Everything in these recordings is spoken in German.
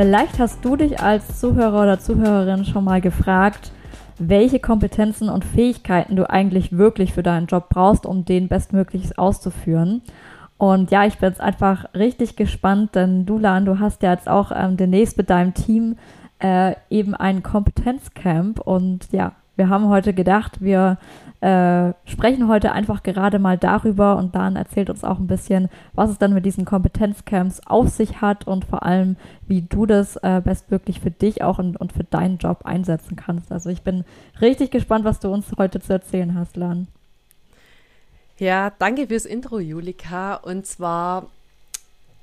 Vielleicht hast du dich als Zuhörer oder Zuhörerin schon mal gefragt, welche Kompetenzen und Fähigkeiten du eigentlich wirklich für deinen Job brauchst, um den bestmöglichst auszuführen. Und ja, ich bin jetzt einfach richtig gespannt, denn du, Lan, du hast ja jetzt auch ähm, demnächst mit deinem Team äh, eben ein Kompetenzcamp. Und ja, wir haben heute gedacht, wir äh, sprechen heute einfach gerade mal darüber und Dan erzählt uns auch ein bisschen, was es dann mit diesen Kompetenzcamps auf sich hat und vor allem, wie du das äh, bestmöglich für dich auch und, und für deinen Job einsetzen kannst. Also ich bin richtig gespannt, was du uns heute zu erzählen hast, Lan. Ja, danke fürs Intro, Julika. Und zwar,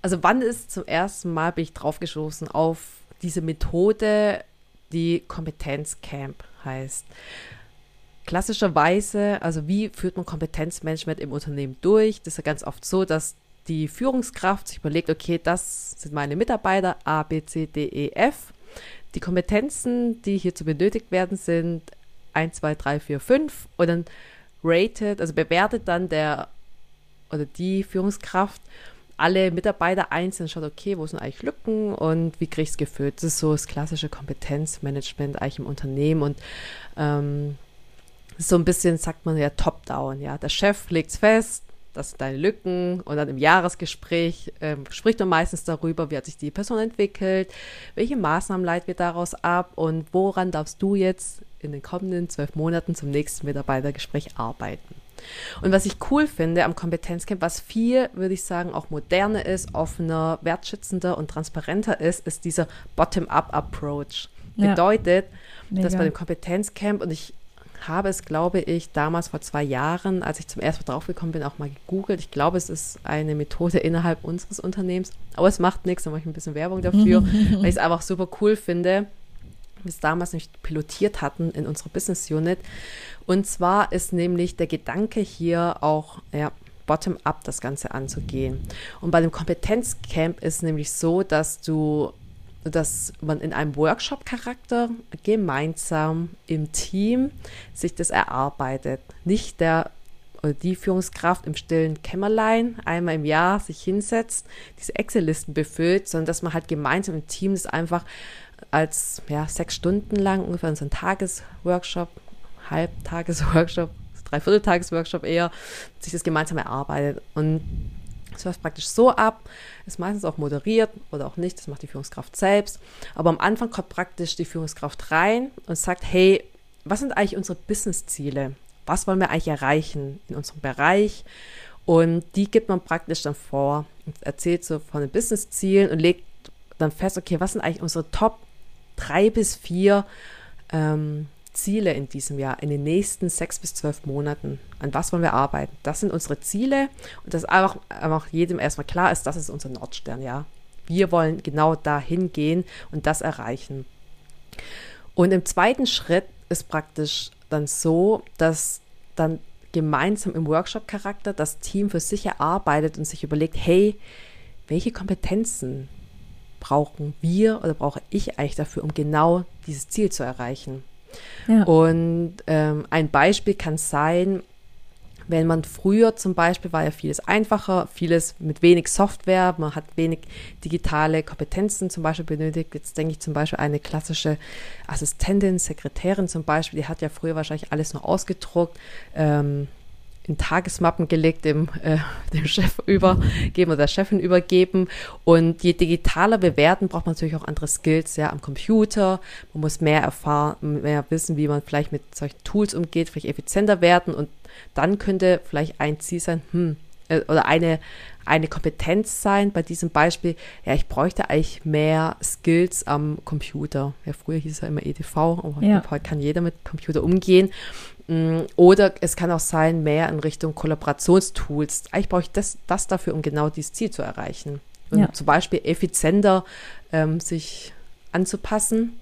also wann ist zum ersten Mal bin ich draufgestoßen auf diese Methode, die Kompetenzcamp heißt klassischerweise, also wie führt man Kompetenzmanagement im Unternehmen durch? Das ist ja ganz oft so, dass die Führungskraft sich überlegt, okay, das sind meine Mitarbeiter A, B, C, D, E, F. Die Kompetenzen, die hierzu benötigt werden, sind 1, 2, 3, 4, 5 und dann rated, also bewertet dann der oder die Führungskraft alle Mitarbeiter einzeln schaut, okay, wo sind eigentlich Lücken und wie kriege ich es gefüllt? Das ist so das klassische Kompetenzmanagement eigentlich im Unternehmen und ähm, so ein bisschen, sagt man ja, top-down, ja. Der Chef legt es fest, das sind deine Lücken und dann im Jahresgespräch ähm, spricht man meistens darüber, wie hat sich die Person entwickelt, welche Maßnahmen leiten wir daraus ab und woran darfst du jetzt in den kommenden zwölf Monaten zum nächsten Mitarbeitergespräch arbeiten. Und was ich cool finde am Kompetenzcamp, was viel, würde ich sagen, auch moderner ist, offener, wertschätzender und transparenter ist, ist dieser Bottom-up-Approach. Ja. Bedeutet, Mega. dass bei dem Kompetenzcamp, und ich habe es, glaube ich, damals vor zwei Jahren, als ich zum ersten Mal draufgekommen bin, auch mal gegoogelt. Ich glaube, es ist eine Methode innerhalb unseres Unternehmens. Aber es macht nichts, da mache ich ein bisschen Werbung dafür, weil ich es einfach super cool finde. Wir es damals nicht pilotiert hatten in unserer Business Unit. Und zwar ist nämlich der Gedanke hier auch, ja, bottom-up das Ganze anzugehen. Und bei dem Kompetenzcamp ist nämlich so, dass du dass man in einem Workshop-Charakter gemeinsam im Team sich das erarbeitet. Nicht der oder die Führungskraft im stillen Kämmerlein einmal im Jahr sich hinsetzt, diese Excel-Listen befüllt, sondern dass man halt gemeinsam im Team das einfach als ja, sechs Stunden lang ungefähr so ein Tagesworkshop, Halbtagesworkshop, Dreivierteltagesworkshop eher, sich das gemeinsam erarbeitet. Und es läuft praktisch so ab, ist meistens auch moderiert oder auch nicht, das macht die Führungskraft selbst. Aber am Anfang kommt praktisch die Führungskraft rein und sagt, hey, was sind eigentlich unsere Business-Ziele? Was wollen wir eigentlich erreichen in unserem Bereich? Und die gibt man praktisch dann vor erzählt so von den Business-Zielen und legt dann fest, okay, was sind eigentlich unsere Top drei bis vier ähm, Ziele in diesem Jahr, in den nächsten sechs bis zwölf Monaten? An was wollen wir arbeiten? Das sind unsere Ziele und dass einfach, einfach jedem erstmal klar ist, das ist unser Nordstern, ja. Wir wollen genau dahin gehen und das erreichen. Und im zweiten Schritt ist praktisch dann so, dass dann gemeinsam im Workshop-Charakter das Team für sich erarbeitet und sich überlegt, hey, welche Kompetenzen brauchen wir oder brauche ich eigentlich dafür, um genau dieses Ziel zu erreichen? Ja. Und ähm, ein Beispiel kann sein, wenn man früher zum Beispiel war ja vieles einfacher, vieles mit wenig Software, man hat wenig digitale Kompetenzen zum Beispiel benötigt. Jetzt denke ich zum Beispiel eine klassische Assistentin, Sekretärin zum Beispiel, die hat ja früher wahrscheinlich alles noch ausgedruckt. Ähm, in Tagesmappen gelegt, dem, äh, dem Chef übergeben oder der Chefin übergeben. Und je digitaler wir werden, braucht man natürlich auch andere Skills ja, am Computer. Man muss mehr erfahren, mehr wissen, wie man vielleicht mit solchen Tools umgeht, vielleicht effizienter werden. Und dann könnte vielleicht ein Ziel sein, hm, äh, oder eine, eine Kompetenz sein, bei diesem Beispiel, ja, ich bräuchte eigentlich mehr Skills am Computer. Ja, früher hieß es ja immer EDV, aber ja. heute kann jeder mit Computer umgehen. Mm, oder es kann auch sein, mehr in Richtung Kollaborationstools. Eigentlich brauche ich das, das dafür, um genau dieses Ziel zu erreichen. Und ja. zum Beispiel effizienter ähm, sich anzupassen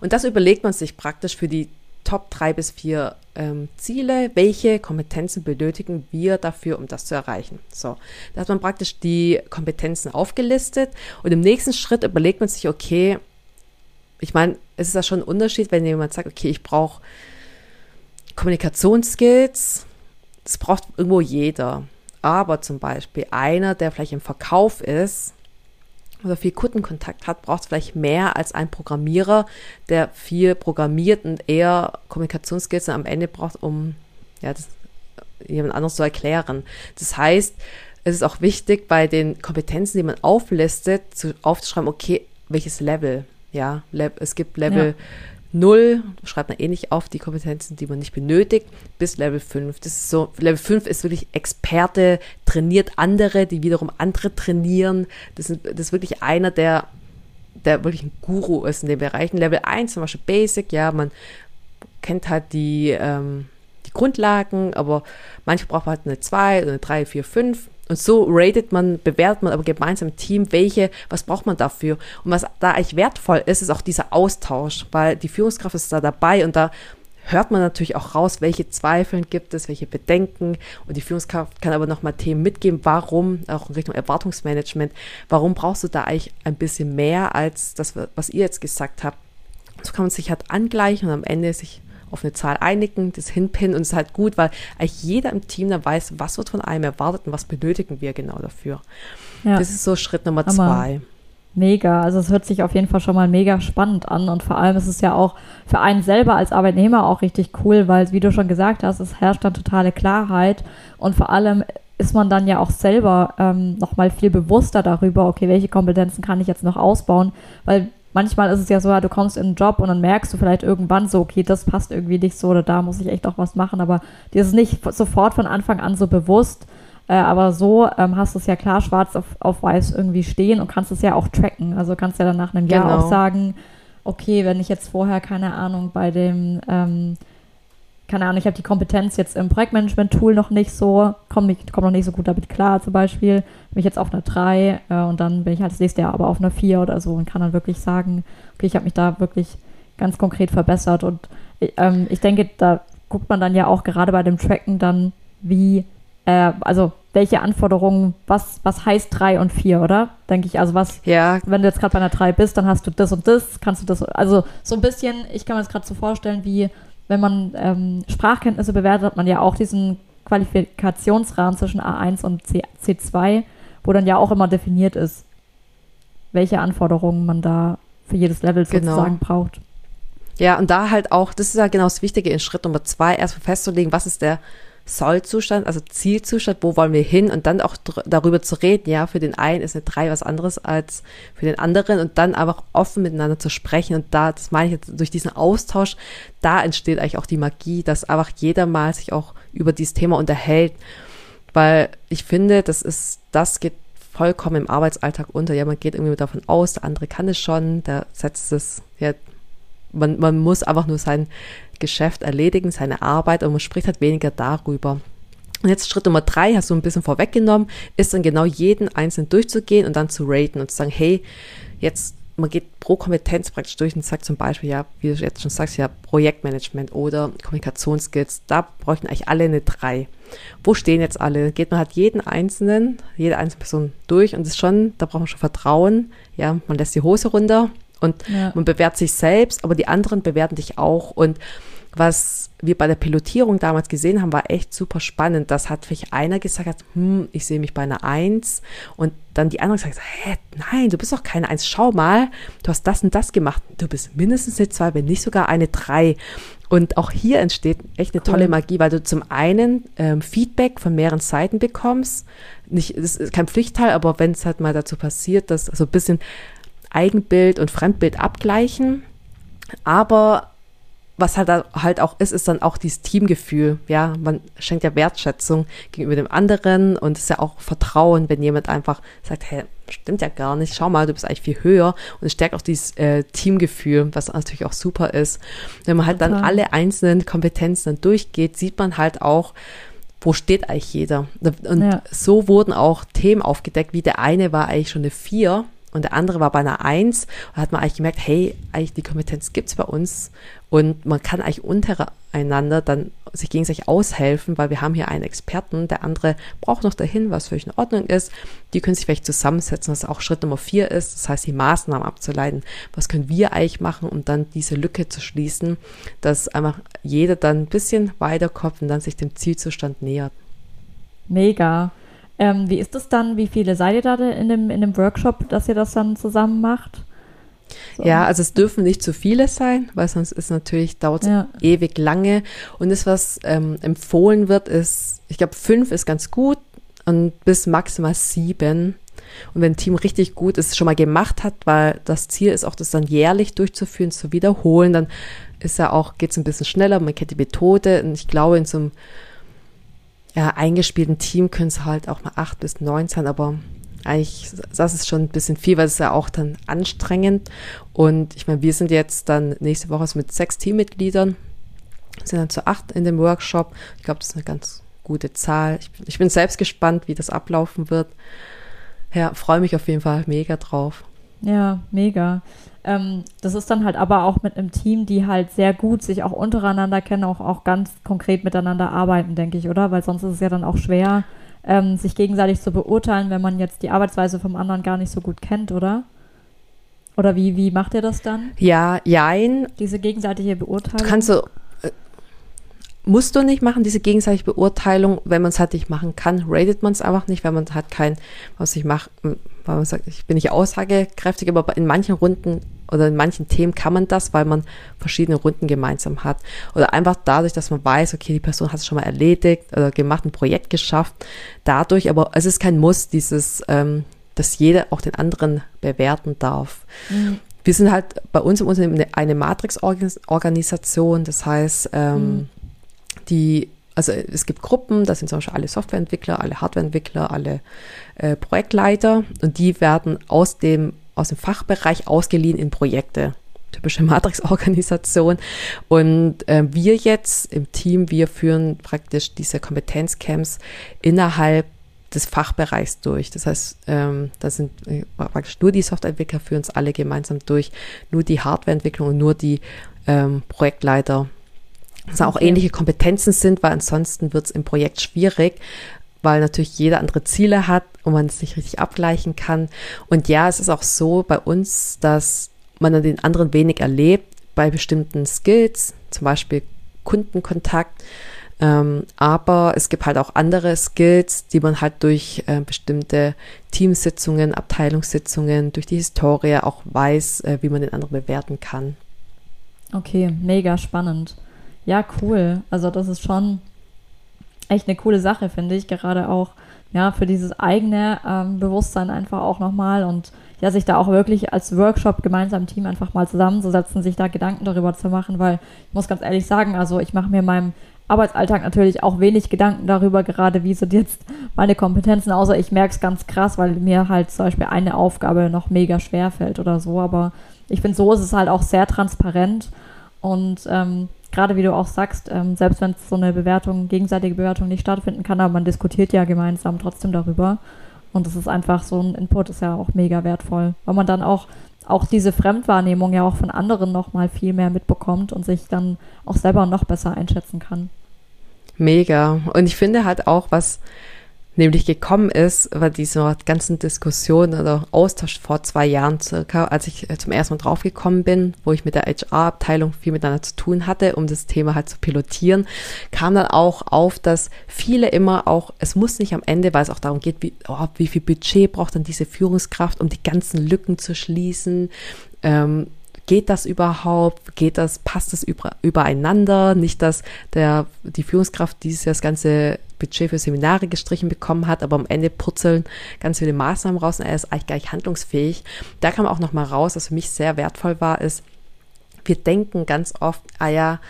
Und das überlegt man sich praktisch für die Top drei bis vier ähm, Ziele. Welche Kompetenzen benötigen wir dafür, um das zu erreichen? So, da hat man praktisch die Kompetenzen aufgelistet und im nächsten Schritt überlegt man sich, okay, ich meine, es ist ja schon ein Unterschied, wenn jemand sagt, okay, ich brauche Kommunikationsskills, das braucht irgendwo jeder. Aber zum Beispiel einer, der vielleicht im Verkauf ist, oder viel Kundenkontakt hat, braucht es vielleicht mehr als ein Programmierer, der viel programmiert und eher Kommunikationsskills am Ende braucht, um ja, das jemand anderes zu erklären. Das heißt, es ist auch wichtig, bei den Kompetenzen, die man auflistet, zu, aufzuschreiben, okay, welches Level. Ja, es gibt Level ja. 0, schreibt man eh nicht auf, die Kompetenzen, die man nicht benötigt, bis Level 5. Das ist so, Level 5 ist wirklich Experte, trainiert andere, die wiederum andere trainieren. Das ist, das ist wirklich einer, der, der wirklich ein Guru ist in den Bereichen. Level 1 zum Beispiel Basic, ja, man kennt halt die, ähm, die Grundlagen, aber manche braucht man halt eine 2, eine 3, 4, 5 und so ratet man, bewertet man aber gemeinsam im Team, welche, was braucht man dafür. Und was da eigentlich wertvoll ist, ist auch dieser Austausch, weil die Führungskraft ist da dabei und da hört man natürlich auch raus, welche Zweifeln gibt es, welche Bedenken. Und die Führungskraft kann aber nochmal Themen mitgeben, warum, auch in Richtung Erwartungsmanagement, warum brauchst du da eigentlich ein bisschen mehr als das, was ihr jetzt gesagt habt. So kann man sich halt angleichen und am Ende sich auf eine Zahl einigen, das hinpinnen und es ist halt gut, weil eigentlich jeder im Team dann weiß, was wird von einem erwartet und was benötigen wir genau dafür. Ja. Das ist so Schritt Nummer Hammer. zwei. Mega, also es hört sich auf jeden Fall schon mal mega spannend an und vor allem ist es ja auch für einen selber als Arbeitnehmer auch richtig cool, weil wie du schon gesagt hast, es herrscht dann totale Klarheit und vor allem ist man dann ja auch selber ähm, nochmal viel bewusster darüber, okay, welche Kompetenzen kann ich jetzt noch ausbauen, weil manchmal ist es ja so, ja, du kommst in einen Job und dann merkst du vielleicht irgendwann so, okay, das passt irgendwie nicht so oder da muss ich echt auch was machen, aber dir ist es nicht sofort von Anfang an so bewusst. Äh, aber so ähm, hast du es ja klar schwarz auf, auf weiß irgendwie stehen und kannst es ja auch tracken. Also kannst ja dann nach einem Jahr genau. auch sagen, okay, wenn ich jetzt vorher, keine Ahnung, bei dem ähm, keine Ahnung, ich habe die Kompetenz jetzt im Projektmanagement-Tool noch nicht so, komme komm noch nicht so gut damit klar zum Beispiel, bin ich jetzt auf einer 3 äh, und dann bin ich halt das nächste Jahr aber auf einer 4 oder so und kann dann wirklich sagen, okay, ich habe mich da wirklich ganz konkret verbessert und ähm, ich denke, da guckt man dann ja auch gerade bei dem Tracken dann, wie, äh, also welche Anforderungen, was, was heißt 3 und 4, oder? Denke ich, also was, ja. wenn du jetzt gerade bei einer 3 bist, dann hast du das und das, kannst du das, also so ein bisschen, ich kann mir das gerade so vorstellen, wie wenn man ähm, Sprachkenntnisse bewertet, hat man ja auch diesen Qualifikationsrahmen zwischen A1 und C, C2, wo dann ja auch immer definiert ist, welche Anforderungen man da für jedes Level genau. sozusagen braucht. Ja, und da halt auch, das ist ja genau das Wichtige in Schritt Nummer zwei, erstmal festzulegen, was ist der Sollzustand, also Zielzustand, wo wollen wir hin und dann auch darüber zu reden, ja, für den einen ist eine drei was anderes als für den anderen und dann einfach offen miteinander zu sprechen und da, das meine ich jetzt durch diesen Austausch, da entsteht eigentlich auch die Magie, dass einfach jeder mal sich auch über dieses Thema unterhält, weil ich finde, das ist, das geht vollkommen im Arbeitsalltag unter. Ja, man geht irgendwie davon aus, der andere kann es schon, der setzt es, ja, man, man muss einfach nur sein Geschäft erledigen, seine Arbeit und man spricht halt weniger darüber. Und jetzt Schritt Nummer drei, hast du ein bisschen vorweggenommen, ist dann genau jeden einzelnen durchzugehen und dann zu raten und zu sagen, hey, jetzt, man geht pro Kompetenz praktisch durch und sagt zum Beispiel, ja, wie du jetzt schon sagst, ja, Projektmanagement oder Kommunikationsskills, da bräuchten eigentlich alle eine drei. Wo stehen jetzt alle? Geht man halt jeden einzelnen, jede einzelne Person durch und ist schon, da braucht man schon Vertrauen, ja, man lässt die Hose runter und ja. man bewertet sich selbst, aber die anderen bewerten dich auch. Und was wir bei der Pilotierung damals gesehen haben, war echt super spannend. Das hat vielleicht einer gesagt, hm, ich sehe mich bei einer Eins. Und dann die anderen gesagt, hä, nein, du bist doch keine Eins. Schau mal, du hast das und das gemacht. Du bist mindestens eine Zwei, wenn nicht sogar eine Drei. Und auch hier entsteht echt eine cool. tolle Magie, weil du zum einen ähm, Feedback von mehreren Seiten bekommst. Nicht, das ist kein Pflichtteil, aber wenn es halt mal dazu passiert, dass so ein bisschen Eigenbild und Fremdbild abgleichen. Aber was halt, halt auch ist, ist dann auch dieses Teamgefühl. Ja, man schenkt ja Wertschätzung gegenüber dem anderen und es ist ja auch Vertrauen, wenn jemand einfach sagt, hey, stimmt ja gar nicht, schau mal, du bist eigentlich viel höher und es stärkt auch dieses äh, Teamgefühl, was natürlich auch super ist. Wenn man halt Total. dann alle einzelnen Kompetenzen dann durchgeht, sieht man halt auch, wo steht eigentlich jeder. Und ja. so wurden auch Themen aufgedeckt, wie der eine war eigentlich schon eine Vier und der andere war bei einer Eins. Da hat man eigentlich gemerkt, hey, eigentlich die Kompetenz gibt's bei uns und man kann eigentlich untereinander dann sich gegenseitig aushelfen, weil wir haben hier einen Experten, der andere braucht noch dahin, was völlig in Ordnung ist. Die können sich vielleicht zusammensetzen, was auch Schritt Nummer vier ist. Das heißt, die Maßnahmen abzuleiten. Was können wir eigentlich machen, um dann diese Lücke zu schließen, dass einfach jeder dann ein bisschen weiterkommt und dann sich dem Zielzustand nähert. Mega. Ähm, wie ist es dann? Wie viele seid ihr da in dem, in dem Workshop, dass ihr das dann zusammen macht? So. Ja, also es dürfen nicht zu viele sein, weil sonst ist natürlich, dauert es ja. ewig lange. Und das, was ähm, empfohlen wird, ist, ich glaube, fünf ist ganz gut und bis maximal sieben. Und wenn ein Team richtig gut ist, schon mal gemacht hat, weil das Ziel ist auch, das dann jährlich durchzuführen, zu wiederholen, dann ist ja auch, geht es ein bisschen schneller, man kennt die Methode. Und ich glaube, in so einem ja, eingespielten Team können es halt auch mal acht bis neun sein, aber eigentlich, das ist schon ein bisschen viel, weil es ist ja auch dann anstrengend. Und ich meine, wir sind jetzt dann nächste Woche mit sechs Teammitgliedern, sind dann zu acht in dem Workshop. Ich glaube, das ist eine ganz gute Zahl. Ich, ich bin selbst gespannt, wie das ablaufen wird. Ja, freue mich auf jeden Fall mega drauf. Ja, mega. Ähm, das ist dann halt aber auch mit einem Team, die halt sehr gut sich auch untereinander kennen, auch, auch ganz konkret miteinander arbeiten, denke ich, oder? Weil sonst ist es ja dann auch schwer, ähm, sich gegenseitig zu beurteilen, wenn man jetzt die Arbeitsweise vom anderen gar nicht so gut kennt, oder? Oder wie, wie macht ihr das dann? Ja, jein. Diese gegenseitige Beurteilung? Kannst du, musst du nicht machen, diese gegenseitige Beurteilung. Wenn man es halt nicht machen kann, ratet man es einfach nicht, wenn man hat kein, was ich mache, weil man sagt, ich bin nicht aussagekräftig, aber in manchen Runden oder in manchen Themen kann man das, weil man verschiedene Runden gemeinsam hat. Oder einfach dadurch, dass man weiß, okay, die Person hat es schon mal erledigt oder gemacht, ein Projekt geschafft. Dadurch, aber es ist kein Muss, dieses, ähm, dass jeder auch den anderen bewerten darf. Mhm. Wir sind halt bei uns im Unternehmen eine Matrix-Organisation, das heißt, ähm, mhm. Die also es gibt Gruppen, das sind zum Beispiel alle Softwareentwickler, alle Hardwareentwickler, alle äh, Projektleiter und die werden aus dem, aus dem Fachbereich ausgeliehen in Projekte. Typische Matrix-Organisation. Und äh, wir jetzt im Team, wir führen praktisch diese Kompetenzcamps innerhalb des Fachbereichs durch. Das heißt, ähm, da sind äh, praktisch nur die Softwareentwickler führen es alle gemeinsam durch, nur die Hardwareentwicklung und nur die ähm, Projektleiter dass auch ähnliche Kompetenzen sind, weil ansonsten wird es im Projekt schwierig, weil natürlich jeder andere Ziele hat und man es nicht richtig abgleichen kann. Und ja, es ist auch so bei uns, dass man an den anderen wenig erlebt bei bestimmten Skills, zum Beispiel Kundenkontakt. Ähm, aber es gibt halt auch andere Skills, die man halt durch äh, bestimmte Teamsitzungen, Abteilungssitzungen, durch die Historie auch weiß, äh, wie man den anderen bewerten kann. Okay, mega spannend. Ja, cool. Also das ist schon echt eine coole Sache, finde ich. Gerade auch ja für dieses eigene ähm, Bewusstsein einfach auch nochmal und ja, sich da auch wirklich als Workshop gemeinsam im Team einfach mal zusammenzusetzen, sich da Gedanken darüber zu machen, weil ich muss ganz ehrlich sagen, also ich mache mir in meinem Arbeitsalltag natürlich auch wenig Gedanken darüber, gerade wie sind jetzt meine Kompetenzen, außer ich merke es ganz krass, weil mir halt zum Beispiel eine Aufgabe noch mega schwer fällt oder so. Aber ich finde, so ist es halt auch sehr transparent und ähm, gerade wie du auch sagst, ähm, selbst wenn so eine Bewertung, gegenseitige Bewertung nicht stattfinden kann, aber man diskutiert ja gemeinsam trotzdem darüber. Und das ist einfach so ein Input, ist ja auch mega wertvoll, weil man dann auch, auch diese Fremdwahrnehmung ja auch von anderen nochmal viel mehr mitbekommt und sich dann auch selber noch besser einschätzen kann. Mega. Und ich finde halt auch, was nämlich gekommen ist, bei dieser ganzen Diskussion oder Austausch vor zwei Jahren circa, als ich äh, zum ersten Mal draufgekommen bin, wo ich mit der HR-Abteilung viel miteinander zu tun hatte, um das Thema halt zu pilotieren, kam dann auch auf, dass viele immer auch, es muss nicht am Ende, weil es auch darum geht, wie, oh, wie viel Budget braucht dann diese Führungskraft, um die ganzen Lücken zu schließen, ähm, geht das überhaupt? Geht das, passt das über, übereinander? Nicht, dass der, die Führungskraft dieses das ganze Budget für Seminare gestrichen bekommen hat, aber am Ende purzeln ganz viele Maßnahmen raus und er ist eigentlich gar nicht handlungsfähig. Da kam auch nochmal raus, was für mich sehr wertvoll war, ist, wir denken ganz oft, ah ja,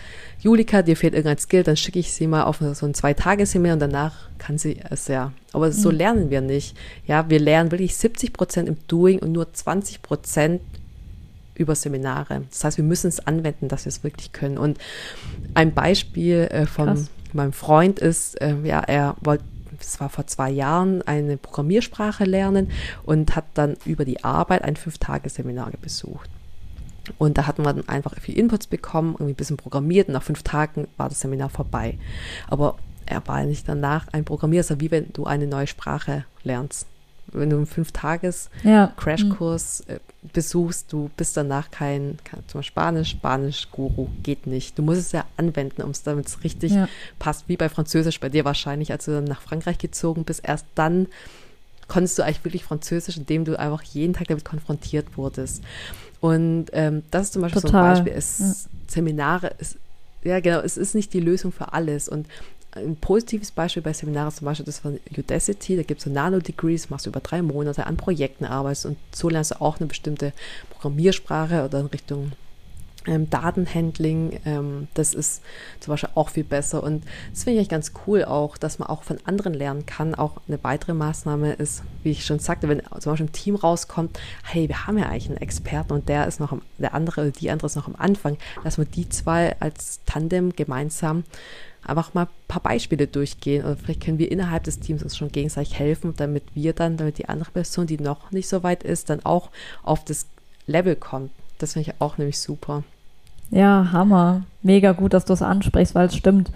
Julika, dir fehlt irgendein Skill, dann schicke ich sie mal auf so ein Zwei-Tage-Seminar und danach kann sie es ja. Aber so mhm. lernen wir nicht. Ja, wir lernen wirklich 70 Prozent im Doing und nur 20 Prozent über Seminare. Das heißt, wir müssen es anwenden, dass wir es wirklich können. Und ein Beispiel äh, von Krass. meinem Freund ist, äh, ja, er wollte das war vor zwei Jahren, eine Programmiersprache lernen und hat dann über die Arbeit ein Fünf-Tage-Seminar besucht. Und da hatten wir dann einfach viel Inputs bekommen, irgendwie ein bisschen programmiert und nach fünf Tagen war das Seminar vorbei. Aber er war nicht danach ein Programmierer, wie wenn du eine neue Sprache lernst. Wenn du einen Fünf-Tages-Crashkurs äh, besuchst, du bist danach kein, kein zum Beispiel Spanisch, Spanisch-Guru, geht nicht. Du musst es ja anwenden, um es damit es richtig ja. passt, wie bei Französisch bei dir wahrscheinlich, als du dann nach Frankreich gezogen bist. Erst dann konntest du eigentlich wirklich Französisch, indem du einfach jeden Tag damit konfrontiert wurdest. Und ähm, das ist zum Beispiel Total. so ein Beispiel. Es, ja. Seminare, ist, ja genau, es ist nicht die Lösung für alles. Und ein positives Beispiel bei Seminaren zum Beispiel das von Udacity, da gibt es so Nano-Degrees, machst du über drei Monate an Projekten arbeitest und so lernst du auch eine bestimmte Programmiersprache oder in Richtung ähm, Datenhandling, ähm, das ist zum Beispiel auch viel besser. Und das finde ich ganz cool auch, dass man auch von anderen lernen kann. Auch eine weitere Maßnahme ist, wie ich schon sagte, wenn zum Beispiel ein Team rauskommt, hey, wir haben ja eigentlich einen Experten und der ist noch am, der andere oder die andere ist noch am Anfang, dass wir die zwei als Tandem gemeinsam einfach mal ein paar Beispiele durchgehen oder vielleicht können wir innerhalb des Teams uns schon gegenseitig helfen, damit wir dann, damit die andere Person, die noch nicht so weit ist, dann auch auf das Level kommt. Das finde ich auch nämlich super. Ja, Hammer. Mega gut, dass du es ansprichst, weil es stimmt.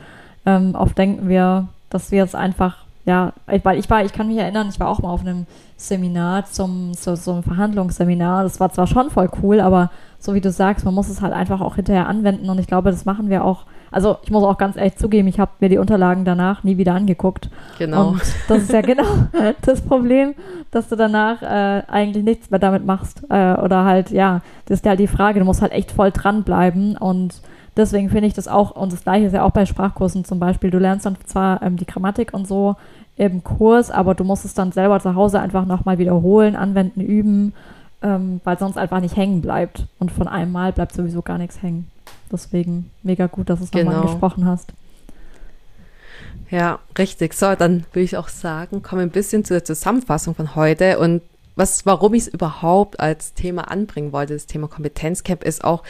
Ähm, oft denken wir, dass wir es einfach, ja, weil ich war, ich kann mich erinnern, ich war auch mal auf einem Seminar zum, zu, so einem Verhandlungsseminar. Das war zwar schon voll cool, aber so wie du sagst, man muss es halt einfach auch hinterher anwenden und ich glaube, das machen wir auch also ich muss auch ganz ehrlich zugeben, ich habe mir die Unterlagen danach nie wieder angeguckt. Genau. Und das ist ja genau das Problem, dass du danach äh, eigentlich nichts mehr damit machst. Äh, oder halt, ja, das ist ja halt die Frage, du musst halt echt voll dranbleiben und deswegen finde ich das auch, und das gleiche ist ja auch bei Sprachkursen zum Beispiel, du lernst dann zwar ähm, die Grammatik und so im Kurs, aber du musst es dann selber zu Hause einfach nochmal wiederholen, anwenden, üben, ähm, weil sonst einfach nicht hängen bleibt. Und von einem Mal bleibt sowieso gar nichts hängen. Deswegen mega gut, dass du es genau. nochmal angesprochen hast. Ja, richtig. So, dann würde ich auch sagen, kommen ein bisschen zur Zusammenfassung von heute und was, warum ich es überhaupt als Thema anbringen wollte, das Thema Kompetenzcamp ist auch,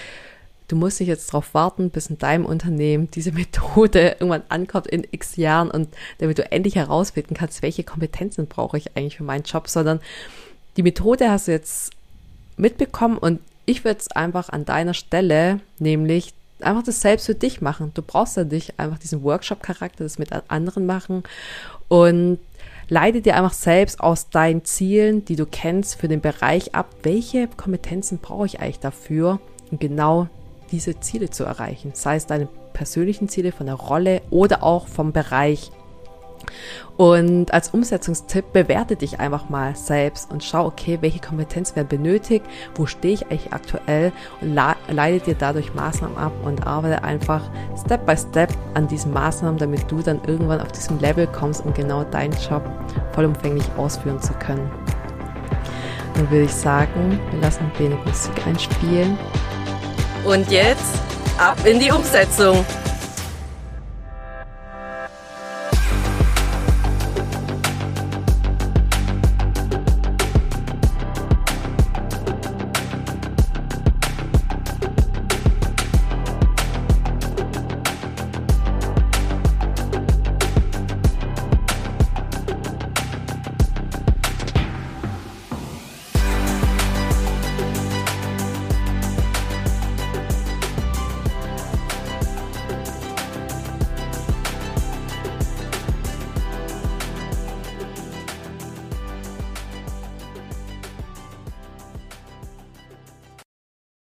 du musst nicht jetzt darauf warten, bis in deinem Unternehmen diese Methode irgendwann ankommt in x Jahren und damit du endlich herausfinden kannst, welche Kompetenzen brauche ich eigentlich für meinen Job, sondern die Methode hast du jetzt mitbekommen und ich würde es einfach an deiner Stelle, nämlich einfach das selbst für dich machen. Du brauchst ja nicht einfach diesen Workshop-Charakter, das mit anderen machen und leite dir einfach selbst aus deinen Zielen, die du kennst, für den Bereich ab, welche Kompetenzen brauche ich eigentlich dafür, um genau diese Ziele zu erreichen. Sei es deine persönlichen Ziele von der Rolle oder auch vom Bereich und als Umsetzungstipp bewerte dich einfach mal selbst und schau, okay, welche Kompetenzen werden benötigt, wo stehe ich eigentlich aktuell und leite dir dadurch Maßnahmen ab und arbeite einfach Step by Step an diesen Maßnahmen, damit du dann irgendwann auf diesem Level kommst, um genau deinen Job vollumfänglich ausführen zu können. Dann würde ich sagen, wir lassen ein wenig Musik einspielen. Und jetzt ab in die Umsetzung.